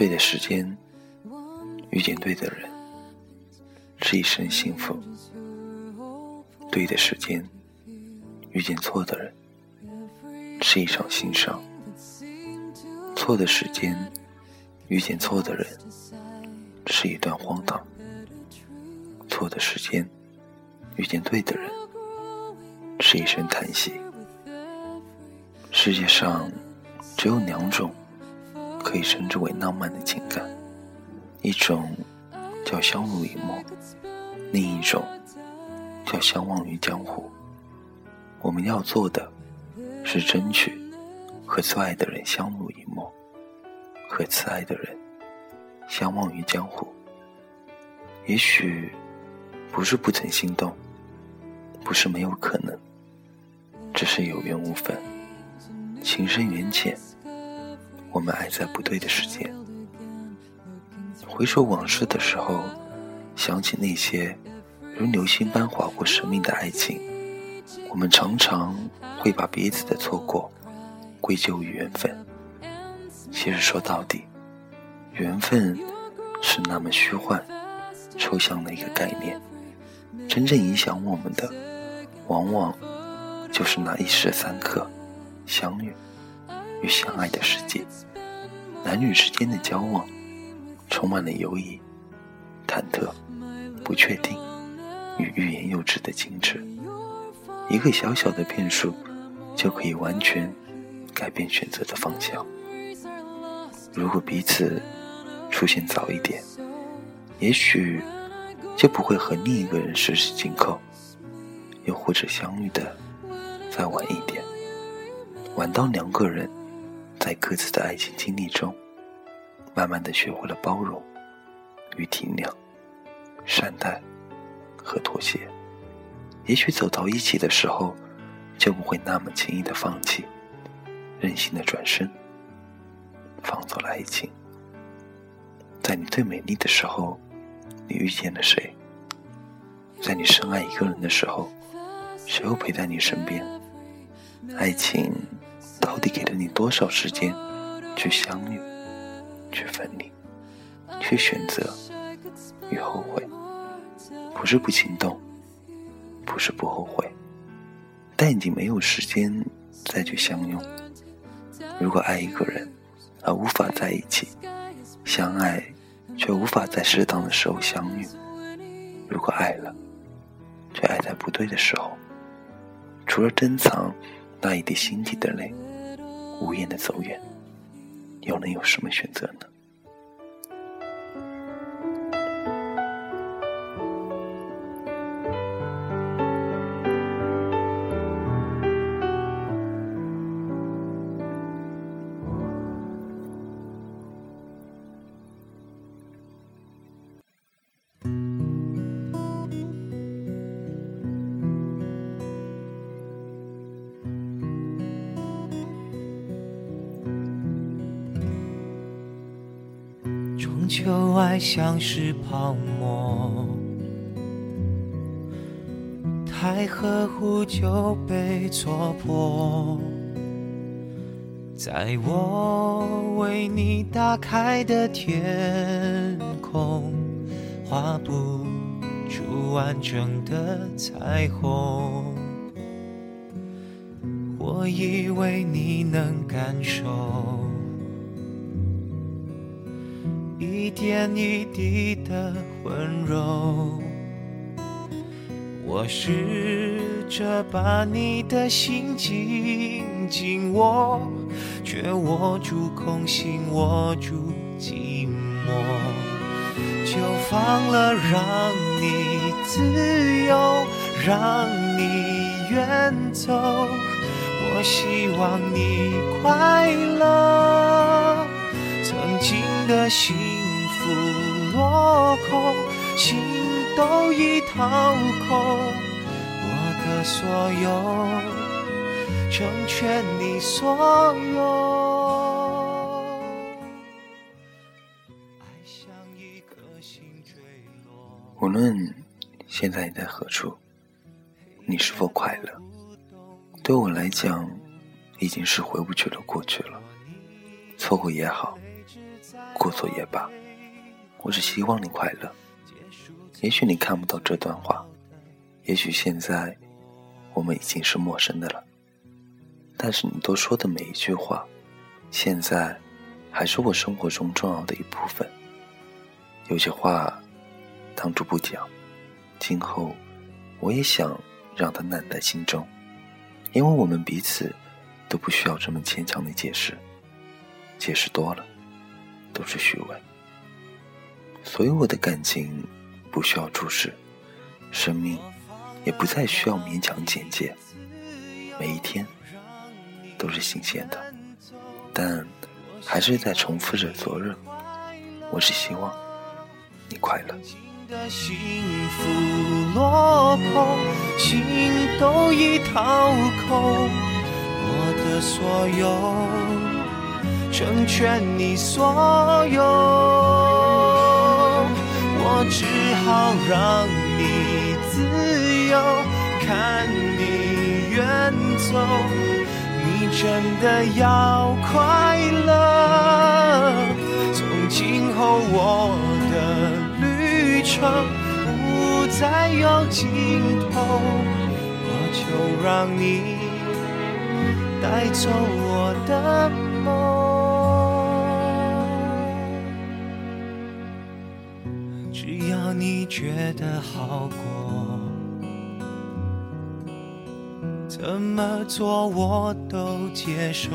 对的时间遇见对的人，是一生幸福；对的时间遇见错的人，是一场心伤；错的时间遇见错的人，是一段荒唐；错的时间遇见对的人，是一声叹息。世界上只有两种可以称之为浪漫的情感，一种叫相濡以沫，另一种叫相忘于江湖。我们要做的，是争取和最爱的人相濡以沫，和慈爱的人相忘于江湖。也许不是不曾心动，不是没有可能，只是有缘无分。情深缘浅，我们爱在不对的时间。回首往事的时候，想起那些如流星般划过生命的爱情，我们常常会把彼此的错过归咎于缘分。其实说到底，缘分是那么虚幻、抽象的一个概念，真正影响我们的，往往就是那一时三刻。相遇与相爱的世界，男女之间的交往充满了犹疑、忐忑、不确定与欲言又止的矜持。一个小小的变数就可以完全改变选择的方向。如果彼此出现早一点，也许就不会和另一个人十指紧扣；又或者相遇的再晚一点。晚到两个人在各自的爱情经历中，慢慢的学会了包容与体谅、善待和妥协。也许走到一起的时候，就不会那么轻易的放弃，任性的转身，放走了爱情。在你最美丽的时候，你遇见了谁？在你深爱一个人的时候，谁又陪在你身边？爱情。到底给了你多少时间去相遇、去分离、去选择与后悔？不是不心动，不是不后悔，但已经没有时间再去相拥。如果爱一个人而无法在一起，相爱却无法在适当的时候相遇；如果爱了，却爱在不对的时候，除了珍藏那一滴心底的泪。无言的走远，又能有什么选择呢？旧爱像是泡沫，太呵护就被戳破。在我为你打开的天空，画不出完整的彩虹。我以为你能感受。一点一滴的温柔，我试着把你的心紧紧握，却握住空心，握住寂寞，就放了，让你自由，让你远走，我希望你快乐，曾经的心。心都已掏空，我的所有，成全你所有。无论现在你在何处，你是否快乐？对我来讲，已经是回不去的过去了。错过也好，过错也罢，我只希望你快乐。也许你看不到这段话，也许现在我们已经是陌生的了，但是你都说的每一句话，现在还是我生活中重要的一部分。有些话当初不讲，今后我也想让它烂在心中，因为我们彼此都不需要这么牵强的解释，解释多了都是虚伪。所有我的感情。不需要注释，生命也不再需要勉强简介。每一天都是新鲜的，但还是在重复着昨日。我只希望你快乐。幸福落空，心都已掏空，我的所有成全你所有。我只好让你自由，看你远走。你真的要快乐？从今后我的旅程不再有尽头，我就让你带走我的梦。你觉得好过，怎么做我都接受。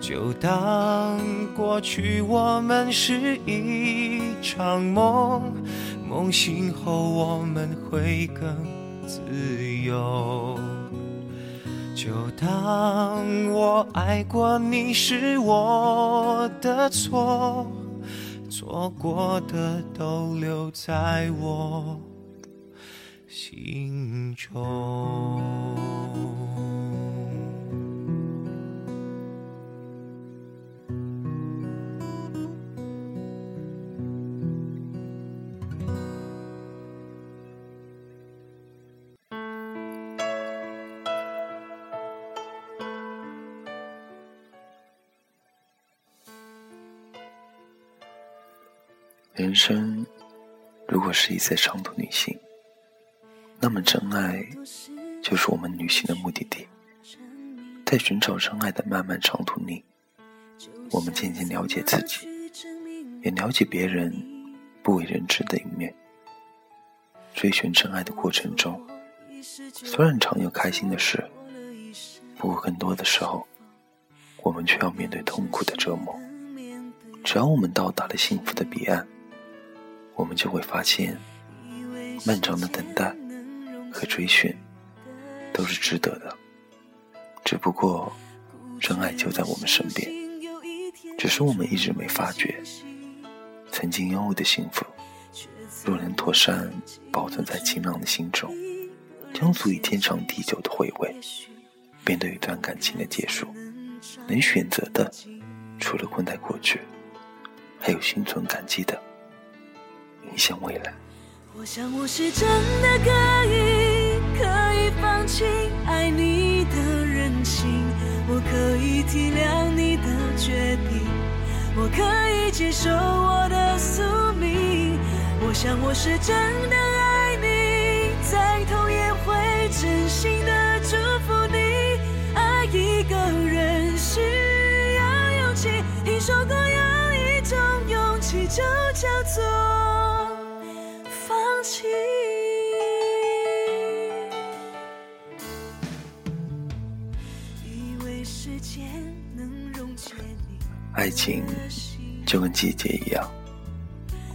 就当过去我们是一场梦，梦醒后我们会更自由。就当我爱过你是我的错。错过的都留在我心中。人生如果是一次长途旅行，那么真爱就是我们旅行的目的地。在寻找真爱的漫漫长途里，我们渐渐了解自己，也了解别人不为人知的一面。追寻真爱的过程中，虽然常有开心的事，不过更多的时候，我们却要面对痛苦的折磨。只要我们到达了幸福的彼岸。我们就会发现，漫长的等待和追寻都是值得的。只不过，真爱就在我们身边，只是我们一直没发觉。曾经拥有的幸福，若能妥善保存在晴朗的心中，将足以天长地久的回味。面对一段感情的结束，能选择的，除了困在过去，还有心存感激的。迎向未来。我想我是真的可以，可以放弃爱你的任性，我可以体谅你的决定，我可以接受我的宿命。我想我是真的爱你，再痛也会真心的祝福你。爱一个人需要勇气，听说过有一种勇气就叫做。爱情就跟季节一样，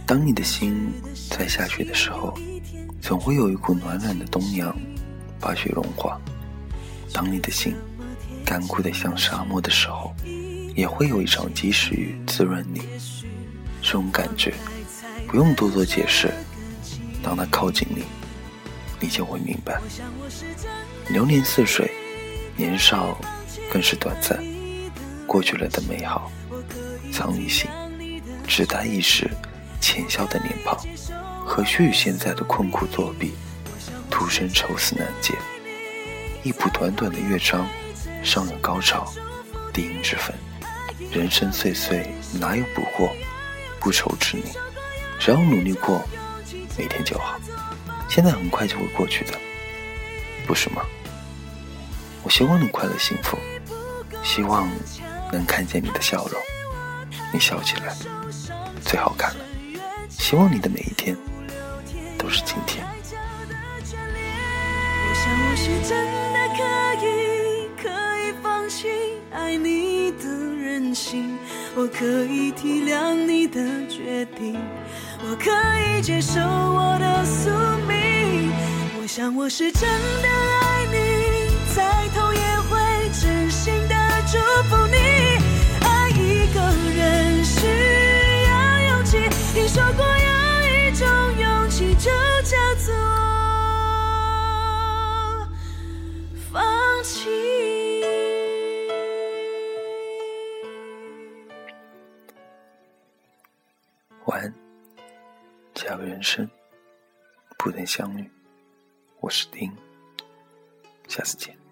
当你的心在下雪的时候，总会有一股暖暖的东阳把雪融化；当你的心干枯的像沙漠的时候，也会有一场及时雨滋润你。这种感觉不用多做解释，当他靠近你，你就会明白。流年似水，年少更是短暂，过去了的美好。藏于心，只待一时浅笑的脸庞，何须与现在的困苦作比？徒生愁思难解。一谱短短的乐章，上有高潮低音之分，人生岁岁哪有不惑？不愁吃你，只要努力过每天就好。现在很快就会过去的，不是吗？我希望你快乐幸福，希望能看见你的笑容。你笑起来最好看了。希望你的每一天都是今天。爱你的任性，我可以体谅你的决定，我可以接受我的宿命。我想我是真的爱你，再痛也会真心的祝福你。爱一个人需要勇气，听说过有一种勇气就叫做放弃。晚安，下个人生不能相遇，我是丁，下次见。